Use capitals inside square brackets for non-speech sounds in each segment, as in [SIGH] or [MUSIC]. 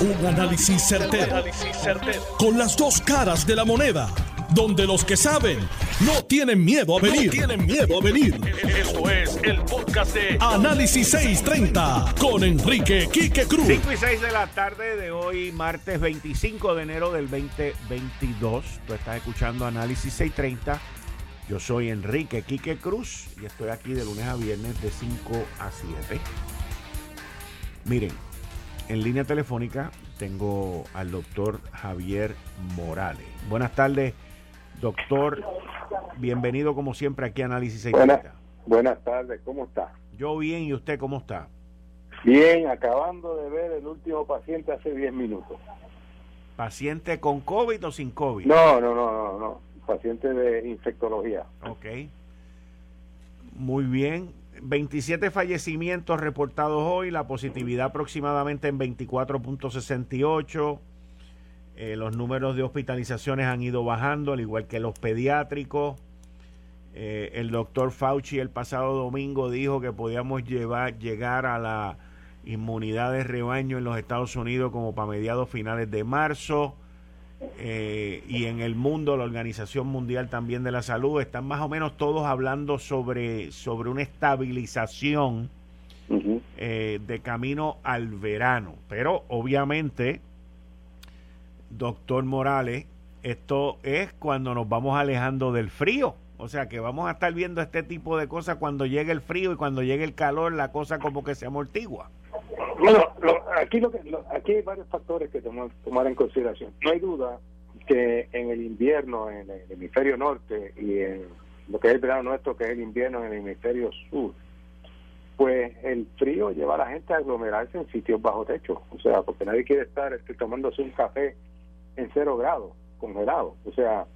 Un análisis certero, Con las dos caras de la moneda. Donde los que saben no tienen miedo a venir. tienen miedo a venir. Esto es el podcast de Análisis 630 con Enrique Quique Cruz. 5 y 6 de la tarde de hoy, martes 25 de enero del 2022. Tú estás escuchando Análisis 630. Yo soy Enrique Quique Cruz y estoy aquí de lunes a viernes de 5 a 7. Miren, en línea telefónica tengo al doctor Javier Morales. Buenas tardes, doctor. Bienvenido como siempre aquí a Análisis 630. Buenas, tardes, ¿cómo está? Yo bien, ¿y usted cómo está? Bien, acabando de ver el último paciente hace 10 minutos. ¿Paciente con COVID o sin COVID? No, no, no, no, no. Paciente de infectología. Ok. Muy bien. 27 fallecimientos reportados hoy, la positividad aproximadamente en 24.68. Eh, los números de hospitalizaciones han ido bajando, al igual que los pediátricos. Eh, el doctor Fauci el pasado domingo dijo que podíamos llevar, llegar a la inmunidad de rebaño en los Estados Unidos como para mediados finales de marzo. Eh, y en el mundo, la Organización Mundial también de la Salud, están más o menos todos hablando sobre, sobre una estabilización eh, de camino al verano. Pero obviamente, doctor Morales, esto es cuando nos vamos alejando del frío. O sea que vamos a estar viendo este tipo de cosas cuando llegue el frío y cuando llegue el calor, la cosa como que se amortigua. Bueno, aquí, lo que, aquí hay varios factores que tomar, tomar en consideración. No hay duda que en el invierno, en el hemisferio norte y en lo que es el verano nuestro, que es el invierno en el hemisferio sur, pues el frío lleva a la gente a aglomerarse en sitios bajo techo. O sea, porque nadie quiere estar este, tomándose un café en cero grados, congelado. O sea,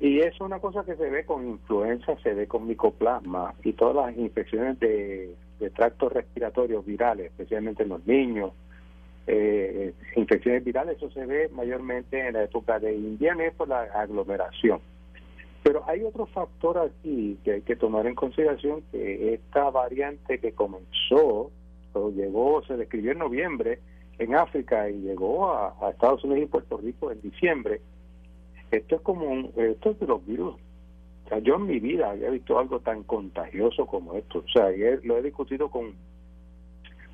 y es una cosa que se ve con influenza, se ve con micoplasma y todas las infecciones de de tractos respiratorios virales, especialmente en los niños, eh, infecciones virales, eso se ve mayormente en la época de invierno por la aglomeración. Pero hay otro factor aquí que hay que tomar en consideración, que esta variante que comenzó, o llegó, se describió en noviembre en África y llegó a, Estados Unidos y Puerto Rico en diciembre, esto es como un, esto es de los virus o sea, yo en mi vida había visto algo tan contagioso como esto. O sea, lo he discutido con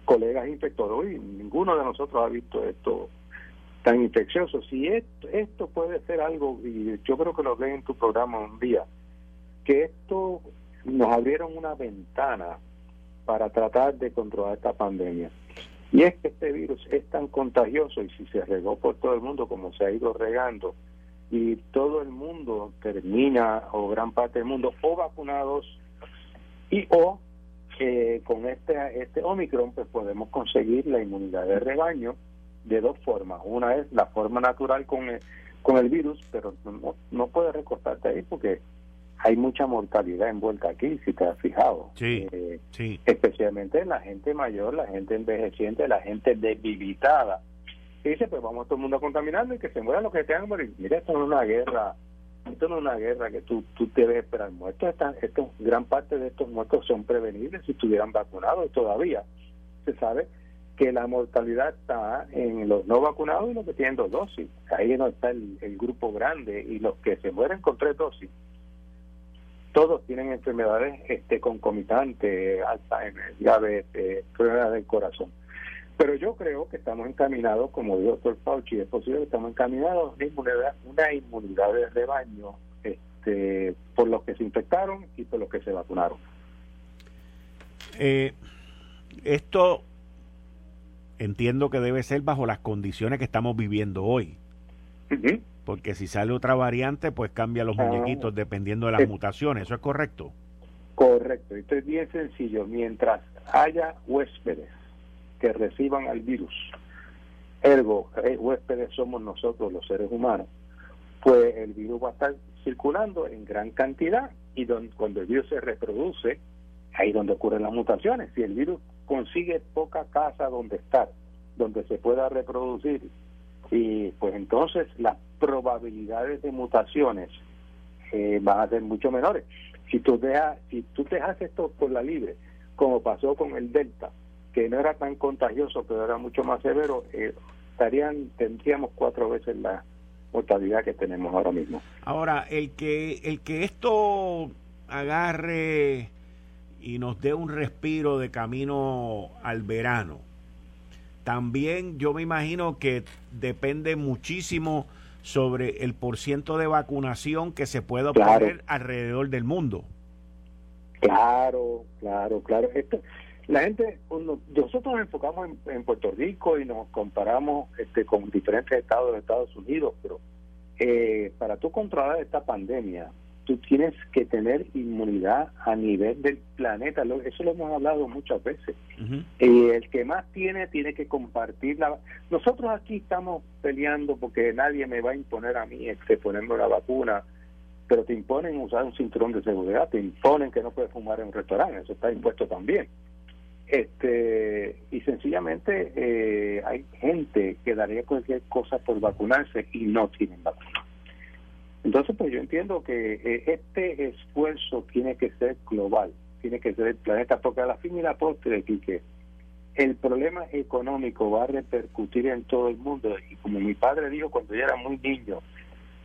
colegas infectólogos y ninguno de nosotros ha visto esto tan infeccioso. Si esto, esto puede ser algo, y yo creo que lo hablé en tu programa un día, que esto nos abrieron una ventana para tratar de controlar esta pandemia. Y es que este virus es tan contagioso y si se regó por todo el mundo como se ha ido regando, y todo el mundo termina, o gran parte del mundo, o vacunados y o eh, con este, este Omicron pues podemos conseguir la inmunidad de rebaño de dos formas. Una es la forma natural con el, con el virus, pero no, no puedes recortarte ahí porque hay mucha mortalidad envuelta aquí, si te has fijado. Sí, eh, sí. Especialmente la gente mayor, la gente envejeciente, la gente debilitada y dice, pues vamos todo el mundo contaminando y que se mueran los que tengan que morir. Mira, esto no es una guerra, esto no es una guerra que tú, tú debes esperar muertos. esto, gran parte de estos muertos son prevenibles si estuvieran vacunados todavía. Se sabe que la mortalidad está en los no vacunados y los que tienen dos dosis. Ahí no está el, grupo grande y los que se mueren con tres dosis. Todos tienen enfermedades este, concomitantes, Alzheimer, diabetes, enfermedades del corazón. Pero yo creo que estamos encaminados, como dijo el doctor Fauci, es posible que estamos encaminados a una inmunidad, una inmunidad de rebaño este, por los que se infectaron y por los que se vacunaron. Eh, esto entiendo que debe ser bajo las condiciones que estamos viviendo hoy. Porque si sale otra variante, pues cambia los ah. muñequitos dependiendo de las mutaciones. ¿Eso es correcto? Correcto. Esto es bien sencillo. Mientras haya huéspedes que reciban al virus, ergo, eh, huéspedes somos nosotros los seres humanos, pues el virus va a estar circulando en gran cantidad y cuando el virus se reproduce, ahí donde ocurren las mutaciones. Si el virus consigue poca casa donde estar, donde se pueda reproducir, y pues entonces las probabilidades de mutaciones eh, van a ser mucho menores. Si tú dejas, si tú dejas esto por la libre, como pasó con el Delta, que no era tan contagioso, pero era mucho más severo, eh, estarían tendríamos cuatro veces la mortalidad que tenemos ahora mismo. Ahora, el que el que esto agarre y nos dé un respiro de camino al verano. También yo me imagino que depende muchísimo sobre el porciento de vacunación que se pueda obtener alrededor del mundo. Claro, claro, claro. Esto, la gente, nosotros nos enfocamos en, Puerto Rico y nos comparamos este, con diferentes estados de Estados Unidos, pero eh, para tú controlar esta pandemia, tú tienes que tener inmunidad a nivel del planeta. Eso lo hemos hablado muchas veces. y el que más tiene, tiene que compartirla. Nosotros aquí estamos peleando porque nadie me va a imponer a mí este, ponerme la vacuna, pero te imponen usar un cinturón de seguridad, te imponen que no puedes fumar en un restaurante, eso está impuesto también. Este, y sencillamente eh, hay gente que daría cualquier cosa por vacunarse y no tienen vacuna. Entonces, pues yo entiendo que eh, este esfuerzo tiene que ser global, tiene que ser el planeta, porque a la fin y la postre, que el problema económico va a repercutir en todo el mundo. Y como mi padre dijo cuando yo era muy niño,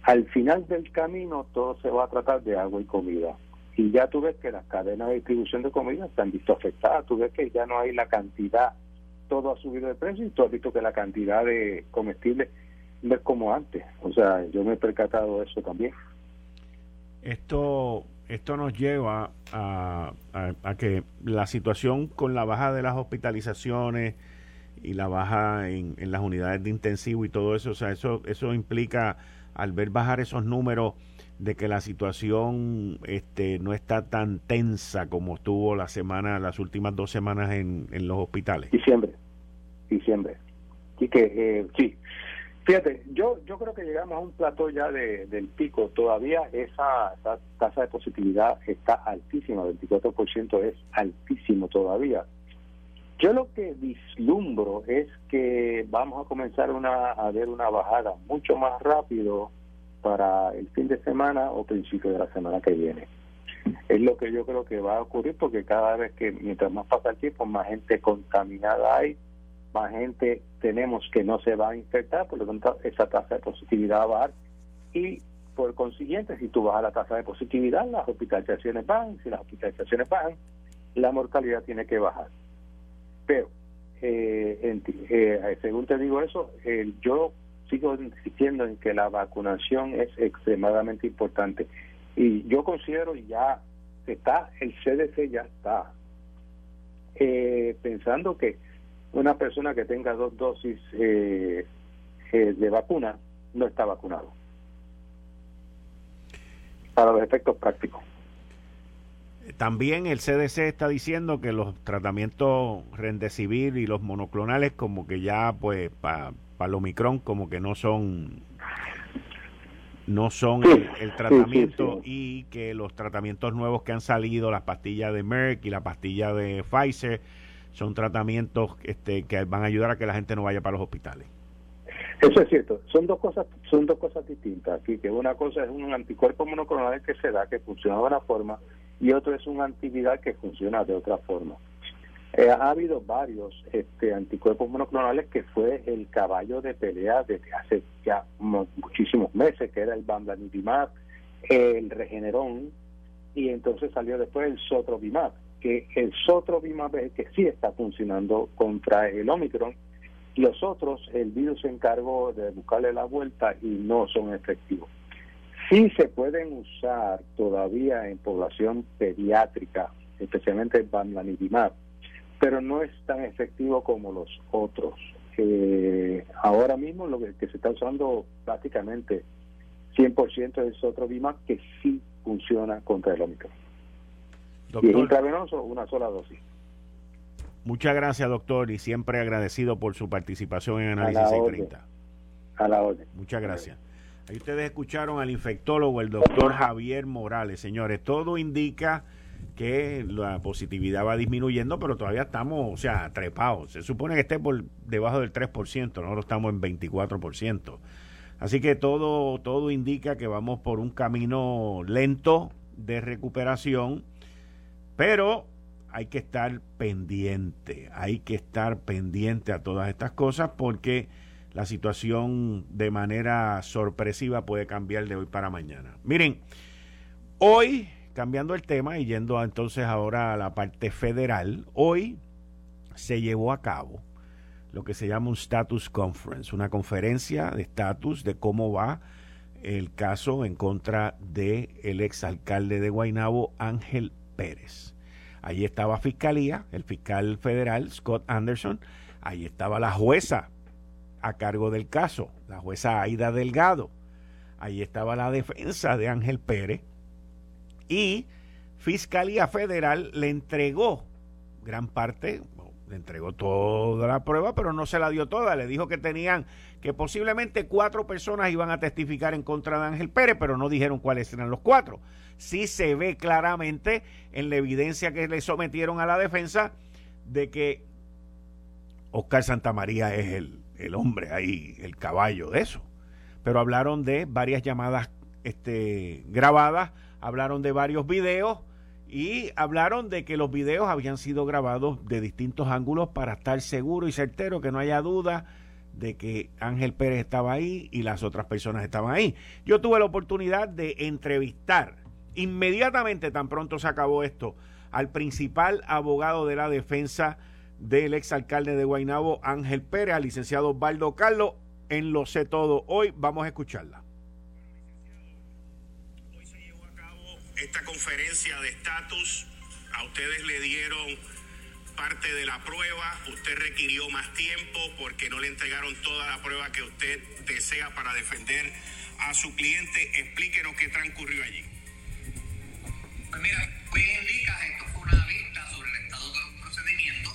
al final del camino todo se va a tratar de agua y comida. Y ya tú ves que las cadenas de distribución de comida están visto afectadas, tú ves que ya no hay la cantidad, todo ha subido de precio y tú has visto que la cantidad de comestibles no es como antes. O sea, yo me he percatado de eso también. Esto, esto nos lleva a, a, que la situación con la baja de las hospitalizaciones y la baja en, en, las unidades de intensivo y todo eso, o sea, eso, eso implica al ver bajar esos números de que la situación este, no está tan tensa como estuvo la semana, las últimas dos semanas en, en los hospitales. Diciembre, diciembre. Y que eh, sí, Fíjate, yo yo creo que llegamos a un plato ya de, del pico. Todavía esa, tasa de positividad está altísima, 24% es altísimo todavía. Yo lo que vislumbro es que vamos a comenzar una, a ver una bajada mucho más rápido para el fin de semana o principio de la semana que viene. Es lo que yo creo que va a ocurrir porque cada vez que, mientras más pasa el tiempo, más gente contaminada hay, más gente tenemos que no se va a infectar, por lo tanto esa tasa de positividad va a bajar y por consiguiente si tú bajas la tasa de positividad las hospitalizaciones bajan, si las hospitalizaciones bajan la mortalidad tiene que bajar. Pero eh, eh, según te digo eso, yo sigo insistiendo en que la vacunación es extremadamente importante y yo considero ya está, el CDC ya está eh, pensando que una persona que tenga dos dosis eh, eh, de vacuna no está vacunado. Para los efectos prácticos. También el CDC está diciendo que los tratamientos Rendecivir y los monoclonales como que ya pues para el Omicron como que no son no son el, tratamiento y que los tratamientos nuevos que han salido, las pastillas de Merck y la pastilla de Pfizer, son tratamientos este, que van a ayudar a que la gente no vaya para los hospitales. Eso es cierto. Son dos cosas, son dos cosas distintas. Aquí que una cosa es un anticuerpo monoclonal que se da que funciona de una forma y otro es un antiviral que funciona de otra forma. Eh, ha habido varios este, anticuerpos monoclonales que fue el caballo de pelea desde hace ya muchísimos meses, que era el bamlanivimab, el regenerón y entonces salió después el sotrovimab que el sotrovimab es que sí está funcionando contra el Omicron. Los otros, el virus se encargó de buscarle la vuelta y no son efectivos. Sí se pueden usar todavía en población pediátrica, especialmente el bamlanivimab, pero no es tan efectivo como los otros. Eh, ahora mismo lo que, se está usando prácticamente 100% es el sotrovimab que sí funciona contra el Omicron. Doctor, y intravenoso, una sola dosis. Muchas gracias, doctor, y siempre agradecido por su participación en Análisis 630. A la orden. Muchas gracias. Ahí ustedes escucharon al infectólogo, el doctor Javier Morales. Señores, todo indica que la positividad va disminuyendo, pero todavía estamos, o sea, trepados. Se supone que esté por debajo del 3%, nosotros estamos en 24%. Así que todo, todo indica que vamos por un camino lento de recuperación pero hay que estar pendiente, hay que estar pendiente a todas estas cosas porque la situación de manera sorpresiva puede cambiar de hoy para mañana. Miren, hoy, cambiando el tema y yendo entonces ahora a la parte federal, hoy se llevó a cabo lo que se llama un status conference, una conferencia de estatus de cómo va el caso en contra de el exalcalde de Guaynabo Ángel Pérez. Allí estaba Fiscalía, el fiscal federal Scott Anderson, allí estaba la jueza a cargo del caso, la jueza Aida Delgado, allí estaba la defensa de Ángel Pérez y Fiscalía Federal le entregó gran parte, le entregó toda la prueba, pero no se la dio toda. Le dijo que tenían, que posiblemente cuatro personas iban a testificar en contra de Ángel Pérez, pero no dijeron cuáles eran los cuatro. Sí se ve claramente en la evidencia que le sometieron a la defensa de que Oscar Santamaría es el, el hombre ahí, el caballo de eso. Pero hablaron de varias llamadas este, grabadas, hablaron de varios videos y hablaron de que los videos habían sido grabados de distintos ángulos para estar seguro y certero que no haya duda de que Ángel Pérez estaba ahí y las otras personas estaban ahí. Yo tuve la oportunidad de entrevistar inmediatamente, tan pronto se acabó esto, al principal abogado de la defensa del exalcalde de Guaynabo, Ángel Pérez, al licenciado Baldo Carlos, en Lo Sé Todo. Hoy vamos a escucharla. Esta conferencia de estatus, a ustedes le dieron parte de la prueba, usted requirió más tiempo porque no le entregaron toda la prueba que usted desea para defender a su cliente. Explíquenos qué transcurrió allí. Pues mira, bien indica, esto fue una vista sobre el estado de los procedimientos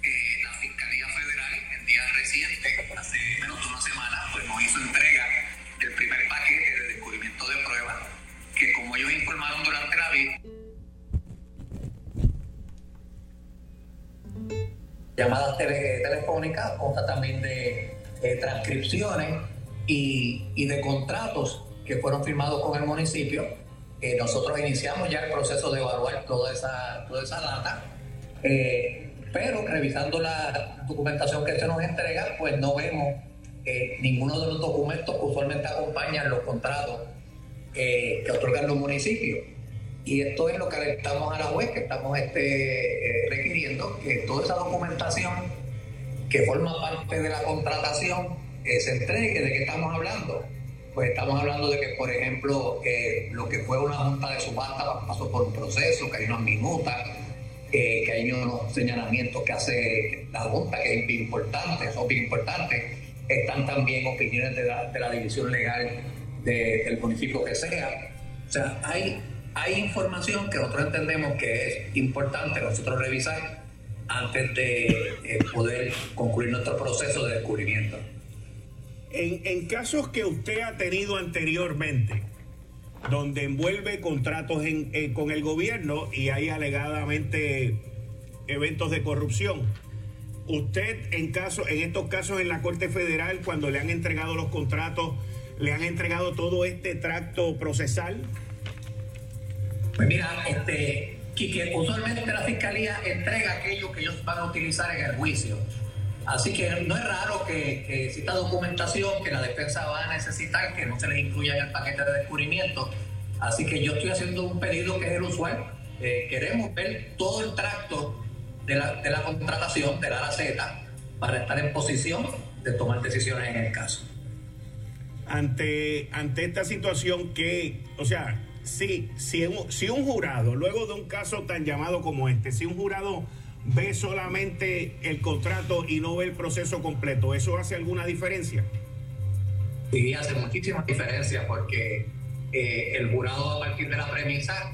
que la Fiscalía Federal en días recientes, hace menos de una semana, pues nos hizo entrega que como ellos informaron durante la vida, llamadas tele, telefónicas, consta también de eh, transcripciones y, y, de contratos que fueron firmados con el municipio. Eh, nosotros iniciamos ya el proceso de evaluar toda esa, toda esa data, eh, pero revisando la documentación que se nos entrega, pues no vemos ninguno de los documentos que usualmente acompañan los contratos eh, que otorgan los municipios. Y esto es lo que estamos a la web, que estamos este, eh, requiriendo que toda esa documentación que forma parte de la contratación eh, se entregue. ¿De qué estamos hablando? Pues estamos hablando de que, por ejemplo, lo que fue una junta de subasta pasó por un proceso, que hay unas minutas, que hay unos señalamientos que hace la junta, que es importante, son bien importantes. Están también opiniones de la, de la división legal del municipio que sea. O sea, hay, hay información que nosotros entendemos que es importante nosotros revisar antes de eh, poder concluir nuestro proceso de descubrimiento. En, en, casos que usted ha tenido anteriormente, donde envuelve contratos en, con el gobierno y hay alegadamente eventos de corrupción, usted en, caso, en estos casos en la Corte Federal, cuando le han entregado los contratos, le han entregado todo este tracto procesal? Pues mira, este, usualmente la fiscalía entrega aquello que ellos van a utilizar en el juicio. Así que no es raro que, que exista documentación que la defensa va a necesitar que no se les incluya en el paquete de descubrimiento. Así que yo estoy haciendo un pedido que es el usual. Eh, queremos ver todo el tracto de la, de la contratación de la Z para estar en posición de tomar decisiones en el caso ante, ante esta situación que, o sea, si, si, si un jurado, luego de un caso tan llamado como este, si un jurado ve solamente el contrato y no ve el proceso completo, ¿eso hace alguna diferencia? Sí, hace muchísima diferencia porque eh, el jurado a partir de la premisa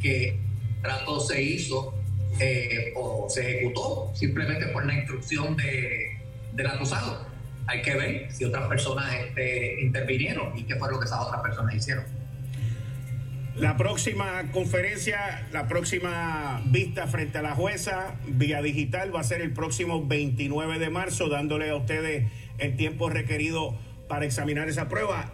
que el trato se hizo eh, o se ejecutó simplemente por la instrucción de, del acusado hay que ver si otras personas este, intervinieron y qué fue lo que esas otras personas hicieron. La próxima conferencia, la próxima vista frente a la jueza vía digital va a ser el próximo 29 de marzo, dándole a ustedes el tiempo requerido para examinar esa prueba.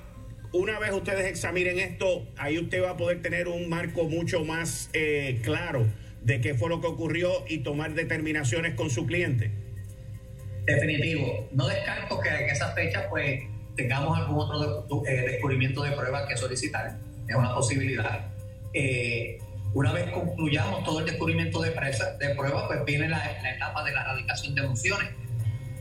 Una vez ustedes examinen esto, ahí usted va a poder tener un marco mucho más eh, claro de qué fue lo que ocurrió y tomar determinaciones con su cliente. Definitivo. No descarto que en esa fecha pues tengamos algún otro eh, descubrimiento de prueba que solicitar. Es una posibilidad. Eh, una vez concluyamos todo el descubrimiento de, presa, de prueba, pues viene la, etapa de la erradicación de emociones.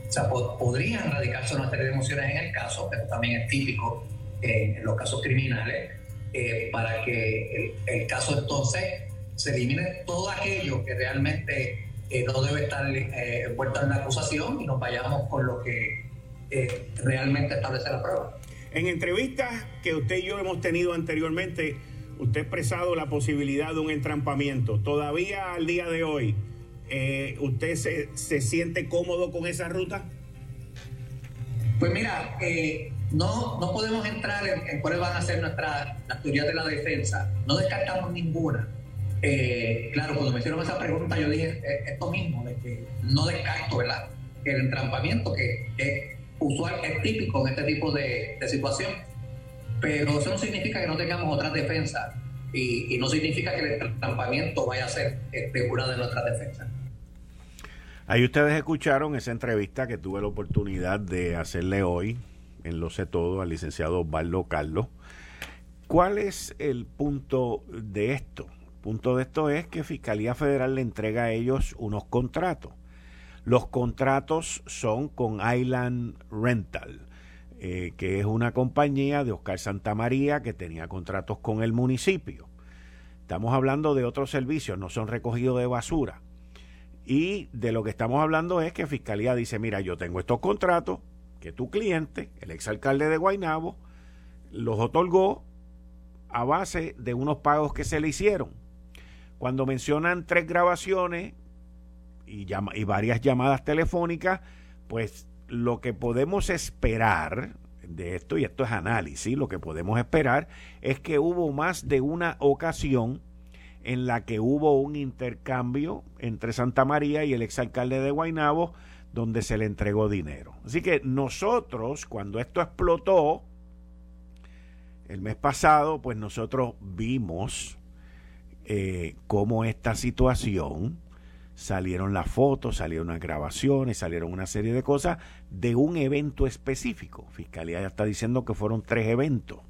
O sea, podrían radicarse una serie de emociones en el caso, pero también es típico en los casos criminales, eh, para que el, caso entonces se elimine todo aquello que realmente eh, no debe estar eh, envuelto en la acusación y nos vayamos con lo que realmente establece la prueba. En entrevistas que usted y yo hemos tenido anteriormente, usted ha expresado la posibilidad de un entrampamiento. Todavía al día de hoy, ¿usted se, se, siente cómodo con esa ruta? Pues mira, eh, no, no podemos entrar en, cuáles van a ser nuestras las teorías de la defensa. No descartamos ninguna. Eh, claro, cuando me hicieron esa pregunta, yo dije eh, esto mismo, de que no descarto ¿verdad? el entrampamiento, que es usual, es típico en este tipo de, situación. Pero eso no significa que no tengamos otras defensas y, no significa que el entrampamiento vaya a ser este, una de nuestras defensas. Ahí ustedes escucharon esa entrevista que tuve la oportunidad de hacerle hoy en Lo Sé Todo al licenciado Osvaldo Carlos. ¿Cuál es el punto de esto? Punto de esto es que Fiscalía Federal le entrega a ellos unos contratos. Los contratos son con Island Rental, eh, que es una compañía de Oscar Santamaría que tenía contratos con el municipio. Estamos hablando de otros servicios, no son recogidos de basura. Y de lo que estamos hablando es que Fiscalía dice, mira, yo tengo estos contratos, que tu cliente, el exalcalde de Guaynabo, los otorgó a base de unos pagos que se le hicieron. Cuando mencionan tres grabaciones y, varias llamadas telefónicas, pues lo que podemos esperar de esto, y esto es análisis, lo que podemos esperar es que hubo más de una ocasión en la que hubo un intercambio entre Santa María y el exalcalde de Guaynabo donde se le entregó dinero. Así que nosotros, cuando esto explotó, el mes pasado, pues nosotros vimos eh, cómo esta situación salieron las fotos, salieron las grabaciones, salieron una serie de cosas de un evento específico. Fiscalía ya está diciendo que fueron tres eventos.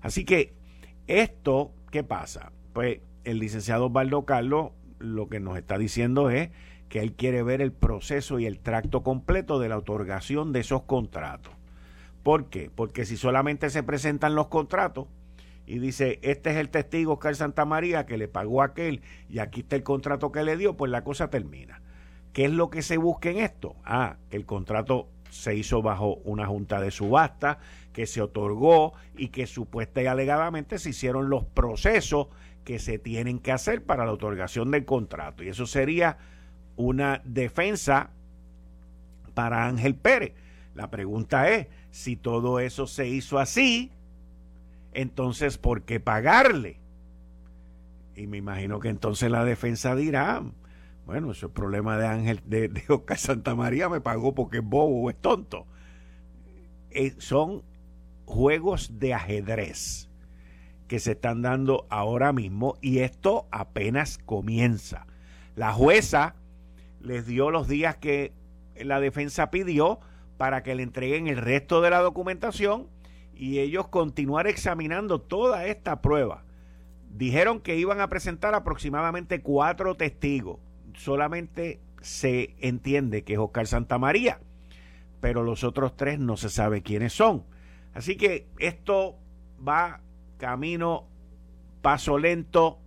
Así que esto, ¿qué pasa? Pues el licenciado Osvaldo Carlos lo que nos está diciendo es que él quiere ver el proceso y el tracto completo de la otorgación de esos contratos. ¿Por qué? Porque si solamente se presentan los contratos y dice, este es el testigo Oscar Santa María que le pagó a aquel y aquí está el contrato que le dio, pues la cosa termina. ¿Qué es lo que se busca en esto? Ah, que el contrato se hizo bajo una junta de subasta, que se otorgó y que supuesta y alegadamente se hicieron los procesos que se tienen que hacer para la otorgación del contrato. Y eso sería una defensa para Ángel Pérez. La pregunta es, si todo eso se hizo así, entonces, ¿por qué pagarle? Y me imagino que entonces la defensa dirá, bueno, eso es problema de Ángel, de, de Oscar Santa María, me pagó porque es bobo o es tonto. Eh, son juegos de ajedrez que se están dando ahora mismo y esto apenas comienza. La jueza les dio los días que la defensa pidió para que le entreguen el resto de la documentación y ellos continuar examinando toda esta prueba. Dijeron que iban a presentar aproximadamente cuatro testigos. Solamente se entiende que es Oscar Santamaría, pero los otros tres no se sabe quiénes son. Así que esto va camino paso lento,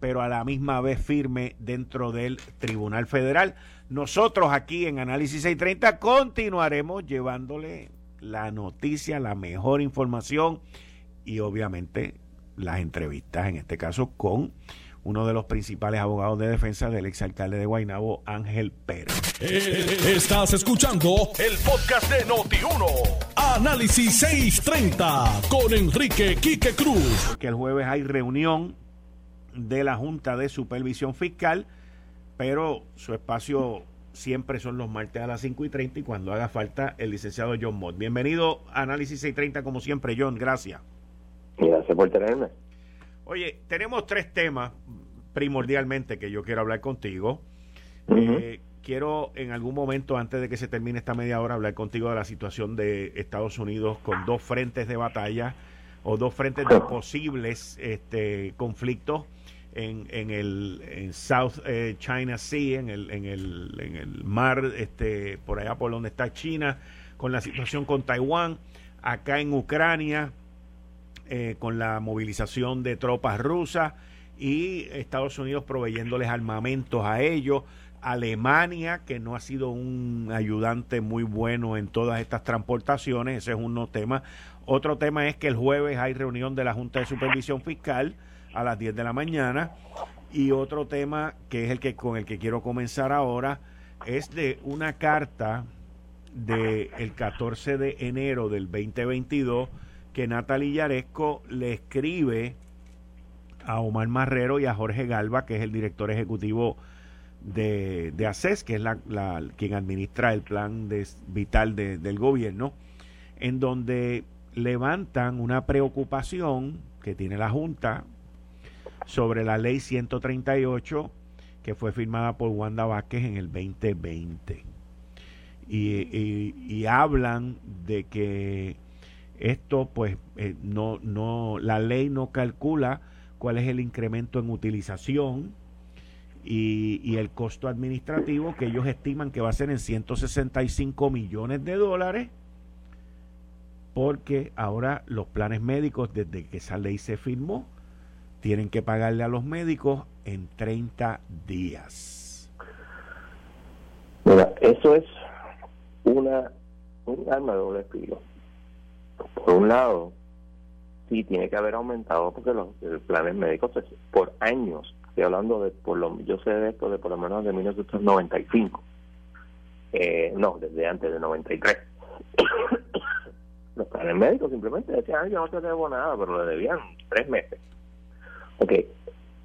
pero a la misma vez firme dentro del Tribunal Federal. Nosotros aquí en Análisis 630 continuaremos llevándole la noticia, la mejor información y obviamente las entrevistas, en este caso con uno de los principales abogados de defensa del exalcalde de Guaynabo, Ángel Pérez. Eh, estás escuchando el podcast de Noti1. Análisis 630 con Enrique Quique Cruz. Que el jueves hay reunión de la Junta de Supervisión Fiscal, pero su espacio siempre son los martes a las 5 y 30 y cuando haga falta el licenciado John Mott. Bienvenido a Análisis 630 como siempre, John, gracias. Gracias por tenerme. Oye, tenemos tres temas primordialmente que yo quiero hablar contigo. Eh, quiero en algún momento, antes de que se termine esta media hora, hablar contigo de la situación de Estados Unidos con dos frentes de batalla o dos frentes de [LAUGHS] posibles este, conflictos en, en el South eh, China Sea, en el, en el, en el mar, este, por allá por donde está China, con la situación con Taiwán, acá en Ucrania, eh, con la movilización de tropas rusas y Estados Unidos proveyéndoles armamentos a ellos. Alemania, que no ha sido un ayudante muy bueno en todas estas transportaciones, ese es uno tema. Otro tema es que el jueves hay reunión de la Junta de Supervisión Fiscal a las 10 de la mañana. Y otro tema que es el que con el que quiero comenzar ahora es de una carta del el 14 de enero del 2022 que Natalie Yaresco le escribe a Omar Marrero y a Jorge Galva, que es el director ejecutivo de, de ACES, que es la, quien administra el plan de, vital del gobierno, en donde levantan una preocupación que tiene la Junta sobre la ley 138 que fue firmada por Wanda Vázquez en el 2020. Y, hablan de que esto, pues, eh, no, no, la ley no calcula cuál es el incremento en utilización y, y, el costo administrativo que ellos estiman que va a ser en 165 millones de dólares porque ahora los planes médicos desde que esa ley se firmó tienen que pagarle a los médicos en 30 días. Mira, eso es una un arma de doble filo. Por un lado, sí tiene que haber aumentado porque los, planes médicos por años, estoy hablando de por lo yo sé de esto de por lo menos de 1995. Eh, no, desde antes de 93. [COUGHS] los planes médicos simplemente decían, yo no te debo nada, pero le debían tres meses. Ok,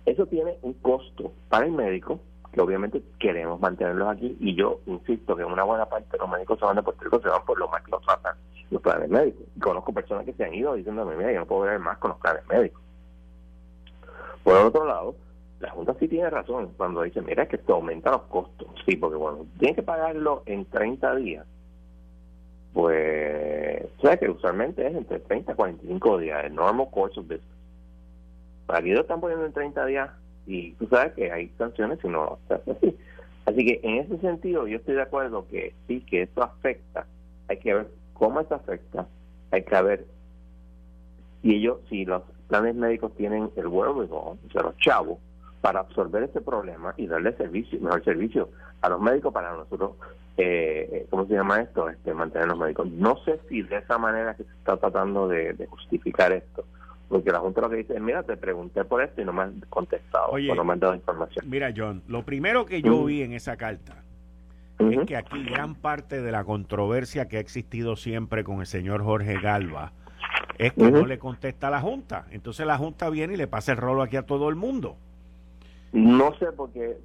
eso tiene un costo para el médico, que obviamente queremos mantenerlos aquí, y yo insisto que una buena parte de los médicos se van de Puerto Rico, se van por lo más que los tratan los planes médicos. Y conozco personas que se han ido diciéndome, mira, yo no puedo ver más con los planes médicos. Por otro lado, la Junta sí tiene razón cuando dice, mira, que esto aumenta los costos. Sí, porque bueno, tiene que pagarlo en 30 días. Pues, o que usualmente es entre 30 y 45 días, el normal course of business. Aquí lo están poniendo en 30 días y tú sabes que hay sanciones si no se hace así. Así que en ese sentido yo estoy de acuerdo que sí, que esto afecta. Hay que ver cómo esto afecta. Hay que ver si ellos, si los planes médicos tienen el wherewithal, o sea, los chavos, para absorber este problema y darle servicio, mejor servicio a los médicos para nosotros, eh, ¿cómo se llama esto? Este, mantener los médicos. No sé si de esa manera que se está tratando de justificar esto porque la Junta lo que dice es, mira, te pregunté por esto y no me han contestado, o no me han dado información. Mira, John, lo primero que yo vi en esa carta es que aquí gran parte de la controversia que ha existido siempre con el señor Jorge Galva es que no le contesta a la Junta. Entonces la Junta viene y le pasa el rolo aquí a todo el mundo. No sé porque...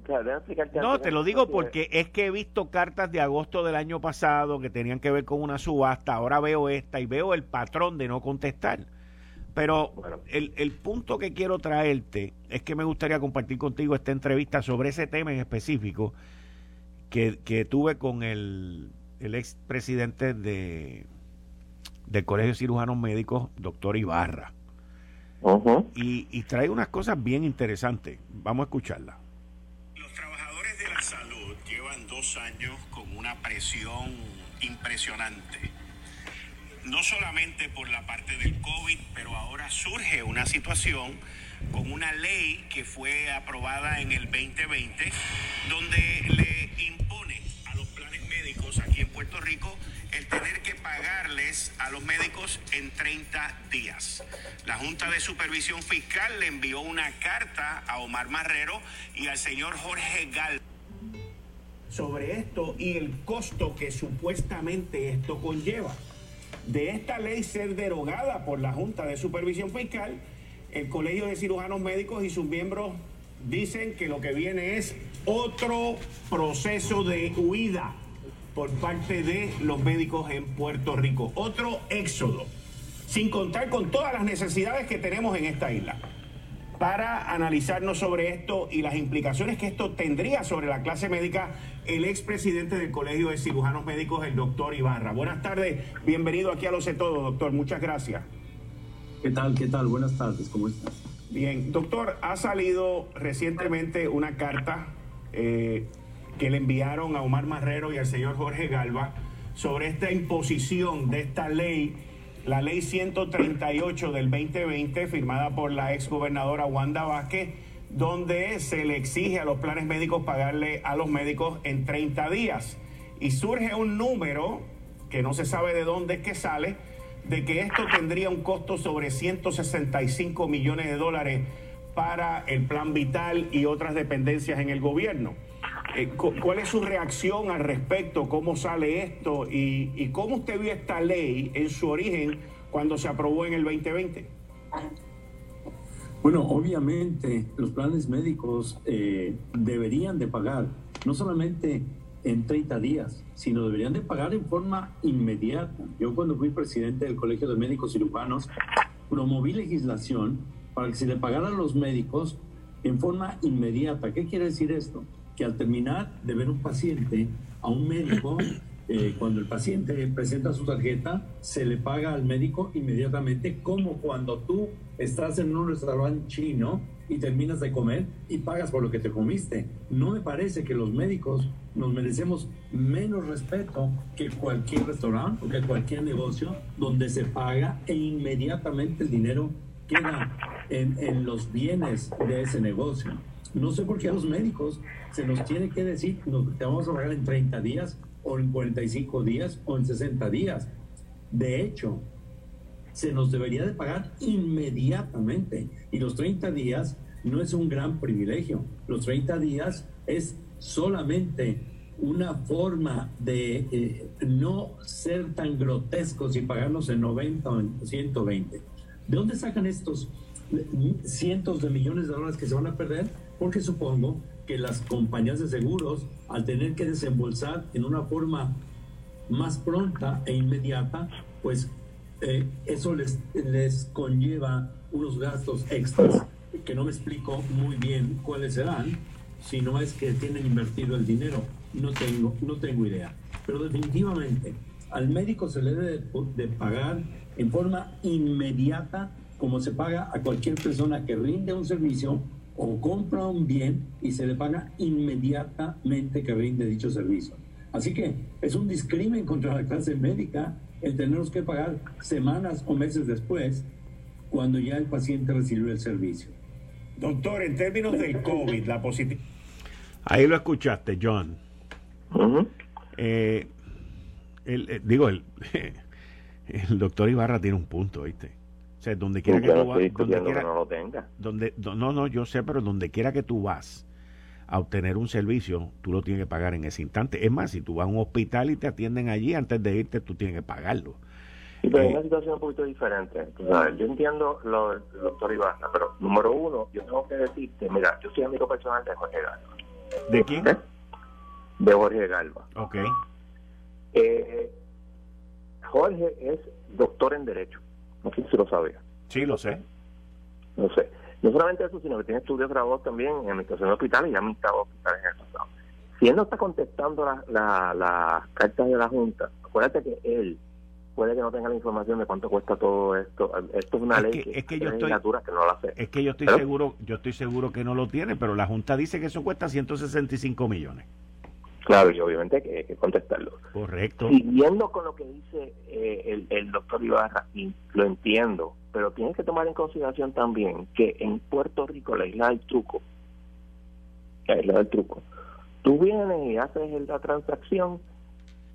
no, te lo digo porque es que he visto cartas de agosto del año pasado que tenían que ver con una subasta, ahora veo esta y veo el patrón de no contestar. Pero el, el, punto que quiero traerte es que me gustaría compartir contigo esta entrevista sobre ese tema en específico que, que tuve con el, el expresidente de, del Colegio de Cirujanos Médicos, doctor Ibarra. y, y trae unas cosas bien interesantes. Vamos a escucharla. Los trabajadores de la salud llevan dos años con una presión impresionante no solamente por la parte del COVID, pero ahora surge una situación con una ley que fue aprobada en el 2020, donde le impone a los planes médicos aquí en Puerto Rico el tener que pagarles a los médicos en 30 días. La Junta de Supervisión Fiscal le envió una carta a Omar Marrero y al señor Jorge Gal sobre esto y el costo que supuestamente esto conlleva de esta ley ser derogada por la Junta de Supervisión Fiscal, el Colegio de Cirujanos Médicos y sus miembros dicen que lo que viene es otro proceso de huida por parte de los médicos en Puerto Rico, otro éxodo, sin contar con todas las necesidades que tenemos en esta isla. Para analizarnos sobre esto y las implicaciones que esto tendría sobre la clase médica, el expresidente del Colegio de Cirujanos Médicos, el doctor Ibarra. Buenas tardes, bienvenido aquí a Lo Sé Todo, doctor, muchas gracias. ¿Qué tal? ¿Qué tal? Buenas tardes, ¿cómo estás? Bien, doctor, ha salido recientemente una carta eh, que le enviaron a Omar Marrero y al señor Jorge Galva sobre esta imposición de esta ley la ley 138 del 2020, firmada por la exgobernadora Wanda Vázquez, donde se le exige a los planes médicos pagarle a los médicos en 30 días. Y surge un número, que no se sabe de dónde es que sale, de que esto tendría un costo sobre 165 millones de dólares para el plan vital y otras dependencias en el gobierno. Eh, ¿Cuál es su reacción al respecto? ¿Cómo sale esto? ¿Y, cómo usted vio esta ley en su origen cuando se aprobó en el 2020? Bueno, obviamente los planes médicos eh, deberían de pagar, no solamente en 30 días, sino deberían de pagar en forma inmediata. Yo cuando fui presidente del Colegio de Médicos Cirujanos, promoví legislación para que se le pagara a los médicos en forma inmediata. ¿Qué quiere decir esto? Que al terminar de ver un paciente a un médico, [COUGHS] eh, cuando el paciente presenta su tarjeta, se le paga al médico inmediatamente, como cuando tú estás en un restaurante chino y terminas de comer y pagas por lo que te comiste. No me parece que los médicos nos merecemos menos respeto que cualquier restaurante o que cualquier negocio donde se paga e inmediatamente el dinero queda en, en los bienes de ese negocio. No sé por qué los médicos se nos tiene que decir, nos, te vamos a pagar en 30 días o en 45 días o en 60 días. De hecho, se nos debería de pagar inmediatamente. Y los 30 días no es un gran privilegio. Los 30 días es solamente una forma de eh, no ser tan grotescos y pagarnos en 90 o en 120. ¿De dónde sacan estos cientos de millones de dólares que se van a perder? Porque supongo que las compañías de seguros, al tener que desembolsar en una forma más pronta e inmediata, pues eh, eso les, les conlleva unos gastos extras que no me explico muy bien cuáles serán, si no es que tienen invertido el dinero. No tengo, no tengo idea. Pero definitivamente al médico se le debe de pagar en forma inmediata como se paga a cualquier persona que rinde un servicio o compra un bien y se le paga inmediatamente que rinde dicho servicio. Así que es un discrimen contra la clase médica el tenernos que pagar semanas o meses después cuando ya el paciente recibió el servicio. Doctor, en términos del COVID, la positividad... Ahí lo escuchaste, John. Eh, eh, digo, el, [LAUGHS] el doctor Ibarra tiene un punto, ¿viste? Donde quiera que tú vas, donde quiera, no lo tenga. Donde, no, no, yo sé, pero donde quiera que tú vas a obtener un servicio, tú lo tienes que pagar en ese instante. Es más, si tú vas a un hospital y te atienden allí, antes de irte, tú tienes que pagarlo. pero es eh, una situación un poquito diferente. yo entiendo lo del doctor Ibarra, pero número uno, yo tengo que decirte, mira, yo soy amigo personal de Jorge Galva. ¿De quién? De Jorge Galva. Ok. Eh, Jorge es doctor en Derecho. No sé si lo sabía. Sí, lo sé. No sé. No solamente eso, sino que tiene estudios graduados también en administración de hospitales y ya administrado hospitales en el pasado. Si él no está contestando las la, cartas de la Junta, acuérdate que él puede que no tenga la información de cuánto cuesta todo esto. Esto es una ley que, es que yo estoy, que no la sé. Es que yo estoy seguro, yo estoy seguro que no lo tiene, pero la Junta dice que eso cuesta 165 millones. Claro, y obviamente hay que, contestarlo. Correcto. Siguiendo con lo que dice eh, el, doctor Ibarra, y lo entiendo, pero tienes que tomar en consideración también que en Puerto Rico, la isla del truco, la isla del truco, tú vienes y haces la transacción,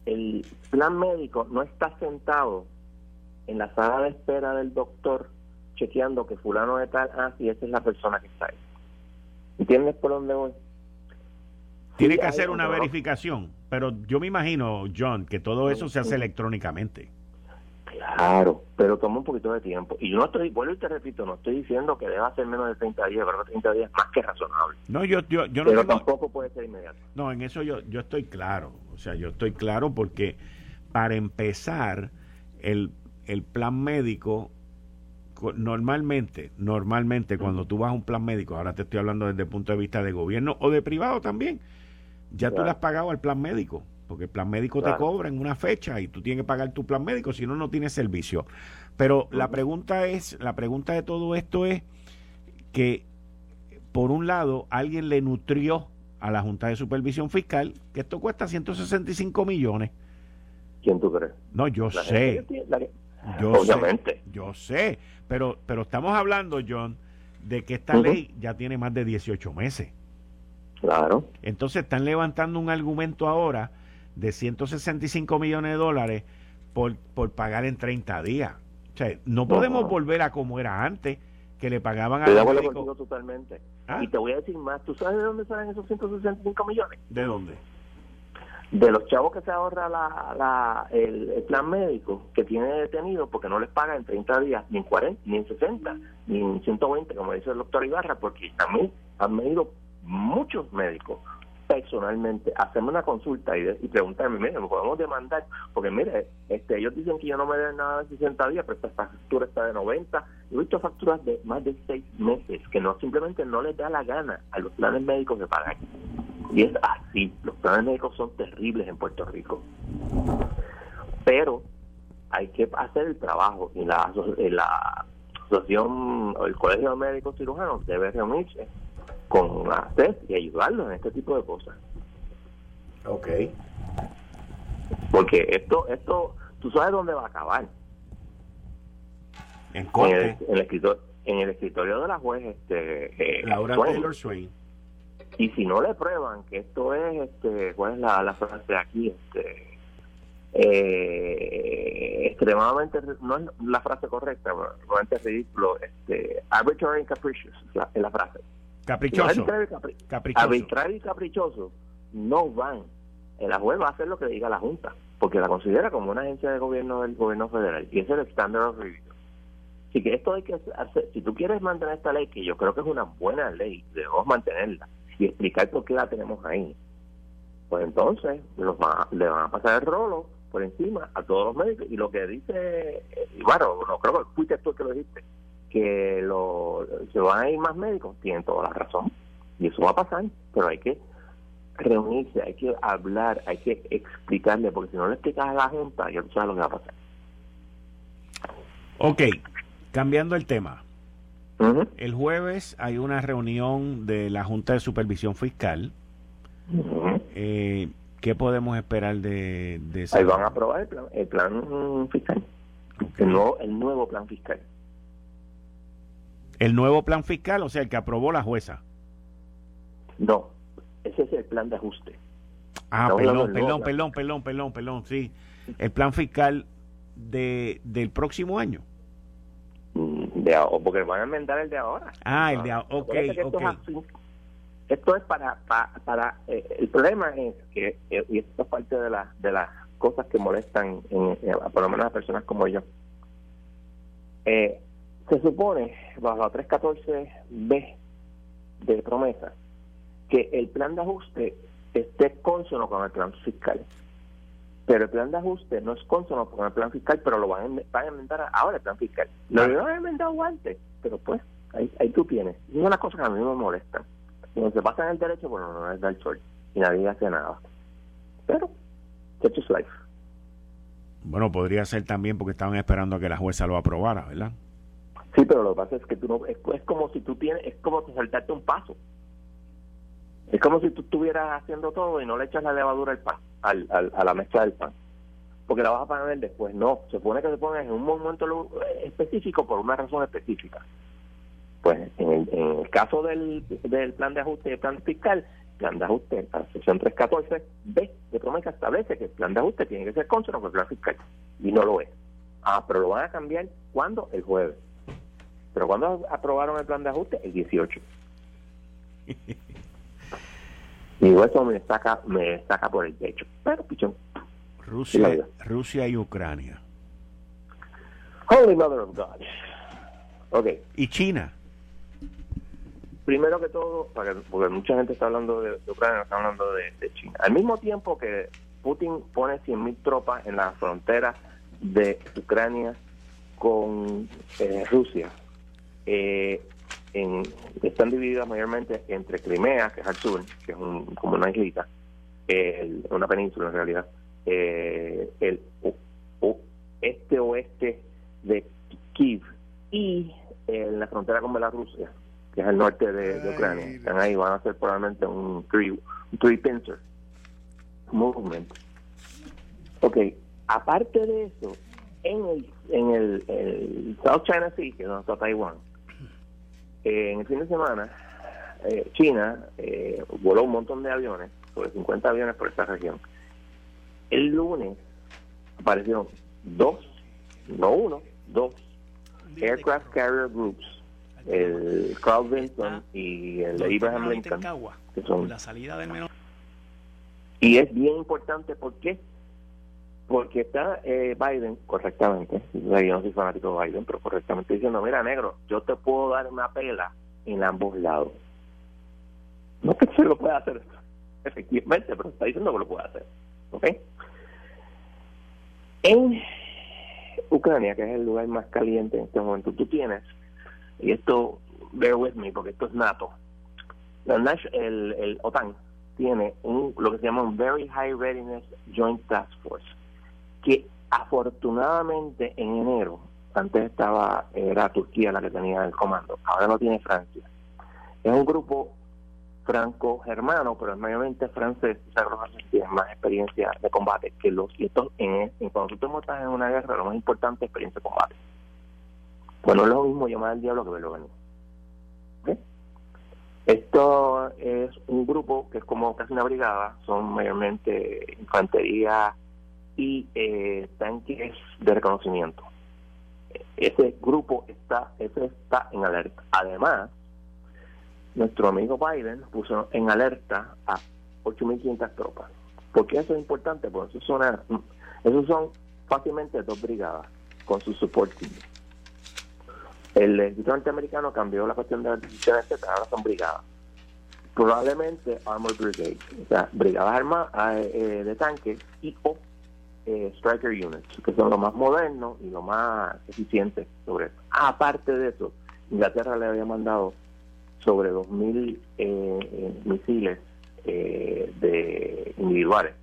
el plan médico no está sentado en la sala de espera del doctor chequeando que fulano de tal, ah, sí, esa es la persona que está ahí. ¿Entiendes por dónde voy? Tiene que hacer una verificación, pero yo me imagino, John, que todo eso se hace electrónicamente. Claro, pero toma un poquito de tiempo. Y yo no estoy, vuelvo y te repito, no estoy diciendo que deba ser menos de 30 días, pero 30 días es más que razonable. No, yo, yo, yo no Pero tampoco puede ser inmediato. No, en eso yo, yo estoy claro. O sea, yo estoy claro porque para empezar, el, el plan médico normalmente, normalmente cuando tú vas a un plan médico, ahora te estoy hablando desde el punto de vista de gobierno o de privado también, ya tú le has pagado al plan médico, porque el plan médico te cobra en una fecha y tú tienes que pagar tu plan médico, si no, no tienes servicio. Pero la pregunta es, la pregunta de todo esto es que, por un lado, alguien le nutrió a la Junta de Supervisión Fiscal que esto cuesta 165 millones. ¿Quién tú crees? No, yo sé. Yo Obviamente. Sé, yo sé. Pero, pero estamos hablando, John, de que esta ley ya tiene más de 18 meses. Claro. Entonces están levantando un argumento ahora de 165 millones de dólares por, por pagar en 30 días. O sea, no podemos volver a como era antes, que le pagaban a los totalmente. ¿Ah? Y te voy a decir más, ¿tú sabes de dónde salen esos 165 millones? ¿De dónde? De los chavos que se ahorra la, la, el, plan médico que tiene detenido porque no les paga en 30 días, ni en 40, ni en 60, ni en 120, como dice el doctor Ibarra, porque también han medido muchos médicos personalmente hacerme una consulta y, preguntarme, mire, ¿me podemos demandar? Porque mire, este, ellos dicen que yo no me den nada de 60 días, pero esta factura está de 90. He visto facturas de más de 6 meses que no simplemente no les da la gana a los planes médicos de pagar. Y es así, los planes médicos son terribles en Puerto Rico. Pero hay que hacer el trabajo y la, la asociación, el Colegio de Médicos Cirujanos debe reunirse con hacer y ayudarlos en este tipo de cosas. Ok. Porque esto, esto, tú sabes dónde va a acabar. En corte. En el, escritorio, en el escritorio de la juez, este, eh, Laura Taylor Swain. Y si no le prueban que esto es, este, ¿cuál es la, la frase aquí? Este, eh, extremadamente, no es la frase correcta, realmente ridículo, este, arbitrary and capricious es la frase Caprichoso. Arbitrario y caprichoso no van. El juez va a hacer lo que diga la Junta, porque la considera como una agencia de gobierno del gobierno federal y es el Standard of Review. Así que esto hay que hacer, si tú quieres mantener esta ley, que yo creo que es una buena ley, debemos mantenerla y explicar por qué la tenemos ahí, pues entonces los le van a pasar el rolo por encima a todos los médicos y lo que dice, y bueno, no creo que fuiste tú que lo dijiste, que lo, se van a ir más médicos, tienen toda la razón. Y eso va a pasar, pero hay que reunirse, hay que hablar, hay que explicarle, porque si no le explicas a la Junta, ya tú sabes lo que va a pasar. Ok, cambiando el tema. El jueves hay una reunión de la Junta de Supervisión Fiscal. eh, ¿Qué podemos esperar de, de Ahí van a aprobar el plan, fiscal. El, nuevo, el nuevo plan fiscal. El nuevo plan fiscal, o sea, el que aprobó la jueza. No, ese es el plan de ajuste. Ah, perdón, perdón, perdón, perdón, perdón, perdón, sí. El plan fiscal de, del próximo año. Mm, de, porque van a enmendar el de ahora. Ah, el de ahora, ok, Esto es para, para, eh, el problema es que, eh, y esto es parte de, la, de las cosas que molestan, en, por lo menos a personas como yo, eh, se supone, bajo la 314B de promesa, que el plan de ajuste esté consono con el plan fiscal. Pero el plan de ajuste no es consono con el plan fiscal, pero lo van a, van a enmendar ahora el plan fiscal. Lo habían enmendado antes, pero pues ahí, ahí tú tienes. Y una cosa que a mí me molesta. Cuando se pasa en el derecho, bueno, no es el sol y nadie hace nada. Pero, such is life. Bueno, podría ser también porque estaban esperando a que la jueza lo aprobara, ¿verdad? Sí, pero lo que pasa es que tú no, es, como si tú tienes, es como si saltarte un paso. Es como si tú estuvieras haciendo todo y no le echas la levadura al pan, al, a la mezcla del pan. Porque la vas a pagar después. No, se supone que se pone en un momento específico por una razón específica. Pues en el, en el caso del, del plan de ajuste y el plan fiscal, plan de ajuste, la sección 314B de promesa establece que el plan de ajuste tiene que ser consono con el plan fiscal. Y no lo es. Ah, pero lo van a cambiar cuando El jueves. Pero cuando aprobaron el plan de ajuste? El 18. y [LAUGHS] eso me saca, me saca por el techo. Pero, pichón. Rusia, Rusia y Ucrania. Holy Mother of God. Ok. ¿Y China? Primero que todo, porque mucha gente está hablando de, Ucrania, está hablando de, de, China. Al mismo tiempo que Putin pone 100.000 tropas en la frontera de Ucrania con eh, Rusia eh, en, están divididas mayormente entre Crimea, que es al sur, que es un, como una islita, una península en realidad, eh, el este-oeste de Kiev y en la frontera con Bielorrusia, que es el norte de, Ucrania. Están ahí, van a hacer probablemente un three, un three pincer movement. Ok, aparte de eso, en el, en el, South China Sea, que es donde está Taiwán, eh, en el fin de semana, eh, China eh, voló un montón de aviones, sobre 50 aviones por esta región. El lunes aparecieron dos, no uno, dos aircraft carrier groups, el Carl Vinson y el Abraham Lincoln, que son la salida del menor. Y es bien importante, ¿por qué? Porque está eh, Biden correctamente, yo no soy fanático de Biden, pero correctamente diciendo, mira negro, yo te puedo dar una pela en ambos lados. No que se lo pueda hacer [LAUGHS] efectivamente, pero está diciendo que lo puede hacer. ¿Ok? En Ucrania, que es el lugar más caliente en este momento, tú tienes, y esto, bear with me, porque esto es NATO, el, el OTAN tiene un, lo que se llama un Very High Readiness Joint Task Force, que afortunadamente en enero, antes estaba, era Turquía la que tenía el comando, ahora lo tiene Francia. Es un grupo franco-germano, pero es mayormente francés, tiene más experiencia de combate que los y estos en, cuando tú te en una guerra, lo más importante es experiencia de combate. Pues no es lo mismo llamar al diablo que verlo venir. Esto es un grupo que es como casi una brigada, son mayormente infantería y eh, tanques de reconocimiento. Ese grupo está, ese está en alerta. Además, nuestro amigo Biden puso en alerta a 8.500 tropas. ¿Por qué eso es importante? Porque eso son, esos son fácilmente dos brigadas con su support. El ejército norteamericano cambió la cuestión de las decisiones, ahora son brigadas. Probablemente Armored Brigade, o sea, brigadas armadas eh, de tanques y o eh, Striker Units, que son los más modernos y los más eficientes sobre eso. Aparte de eso, Inglaterra le había mandado sobre 2.000 eh, eh, misiles eh, de individuales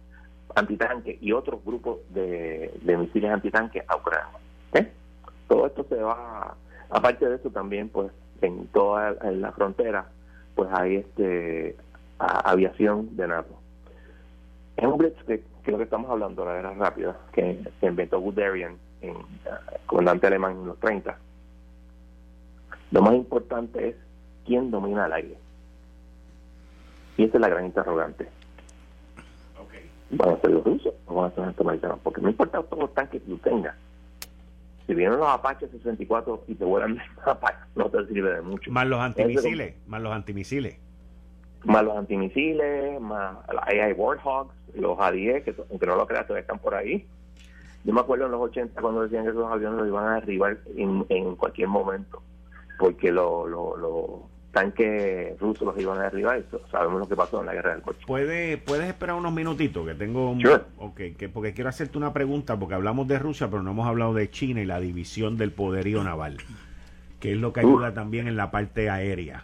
antitanque y otros grupos de, misiles antitanque a Ucrania. Todo esto se va, aparte de eso también, pues en toda la frontera, pues hay este aviación de NATO. Es un blitz que, que lo que estamos hablando, la guerra rápida, que se inventó Guderian, en, comandante alemán en los 30. Lo más importante es quién domina el aire. Y esa es la gran interrogante. ¿Van a ser los rusos o van a ser los norteamericanos? Porque no importa todos los tanques que tú tengas. Si vienen los Apache 64 y te vuelan [LAUGHS] Apache, no te sirve de mucho. Más los antimisiles, más los antimisiles. Más los antimisiles, más los AI Warthogs, los A-10, que aunque no lo creas, todavía están por ahí. Yo me acuerdo en los 80 cuando decían que esos aviones los iban a derribar en, en cualquier momento, porque lo, lo, lo tanques rusos los iban a derribar. Sabemos lo que pasó en la guerra del coche. ¿Puede, ¿Puedes esperar unos minutitos? Que tengo. Okay, que, porque quiero hacerte una pregunta, porque hablamos de Rusia, pero no hemos hablado de China y la división del poderío naval, que es lo que ayuda también en la parte aérea.